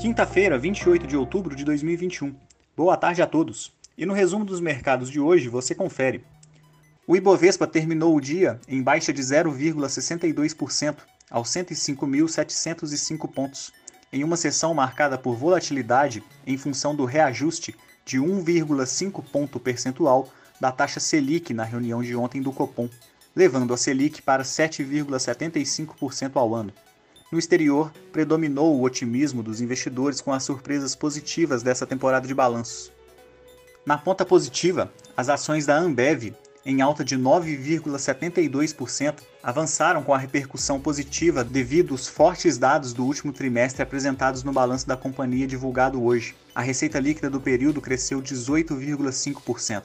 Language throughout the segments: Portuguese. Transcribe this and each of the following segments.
Quinta-feira, 28 de outubro de 2021. Boa tarde a todos. E no resumo dos mercados de hoje você confere. O Ibovespa terminou o dia em baixa de 0,62% aos 105.705 pontos, em uma sessão marcada por volatilidade em função do reajuste de 1,5 ponto percentual da taxa Selic na reunião de ontem do Copom, levando a Selic para 7,75% ao ano. No exterior, predominou o otimismo dos investidores com as surpresas positivas dessa temporada de balanços. Na ponta positiva, as ações da Ambev, em alta de 9,72%, avançaram com a repercussão positiva devido aos fortes dados do último trimestre apresentados no balanço da companhia divulgado hoje. A receita líquida do período cresceu 18,5%.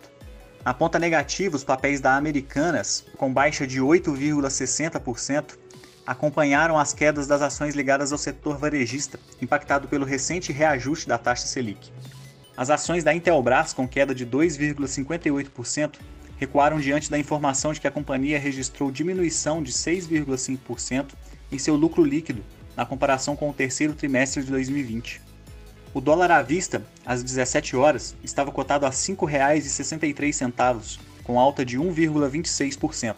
Na ponta negativa, os papéis da Americanas, com baixa de 8,60%, acompanharam as quedas das ações ligadas ao setor varejista, impactado pelo recente reajuste da taxa Selic. As ações da Intelbras, com queda de 2,58%, recuaram diante da informação de que a companhia registrou diminuição de 6,5% em seu lucro líquido na comparação com o terceiro trimestre de 2020. O dólar à vista, às 17 horas, estava cotado a R$ 5,63, com alta de 1,26%.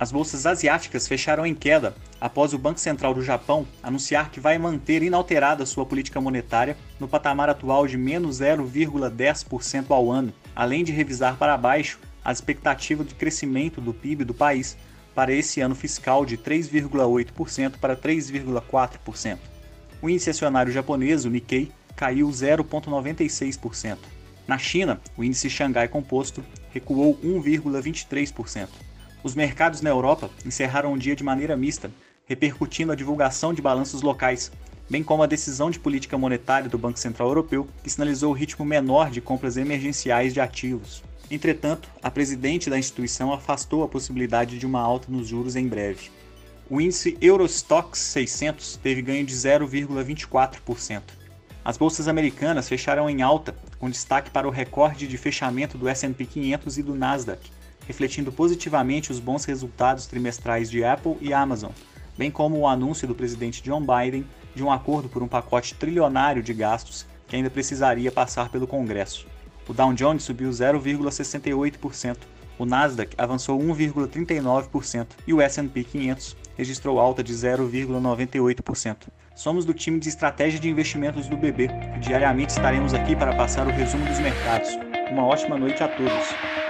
As bolsas asiáticas fecharam em queda após o Banco Central do Japão anunciar que vai manter inalterada sua política monetária no patamar atual de menos 0,10% ao ano, além de revisar para baixo a expectativa de crescimento do PIB do país para esse ano fiscal de 3,8% para 3,4%. O índice acionário japonês, o Nikkei, caiu 0,96%. Na China, o índice Xangai Composto recuou 1,23%. Os mercados na Europa encerraram o dia de maneira mista, repercutindo a divulgação de balanços locais, bem como a decisão de política monetária do Banco Central Europeu, que sinalizou o ritmo menor de compras emergenciais de ativos. Entretanto, a presidente da instituição afastou a possibilidade de uma alta nos juros em breve. O índice Eurostoxx 600 teve ganho de 0,24%. As bolsas americanas fecharam em alta, com destaque para o recorde de fechamento do S&P 500 e do Nasdaq, refletindo positivamente os bons resultados trimestrais de Apple e Amazon, bem como o anúncio do presidente John Biden de um acordo por um pacote trilionário de gastos que ainda precisaria passar pelo Congresso. O Dow Jones subiu 0,68%, o Nasdaq avançou 1,39% e o S&P 500 registrou alta de 0,98%. Somos do time de estratégia de investimentos do BB e diariamente estaremos aqui para passar o resumo dos mercados. Uma ótima noite a todos.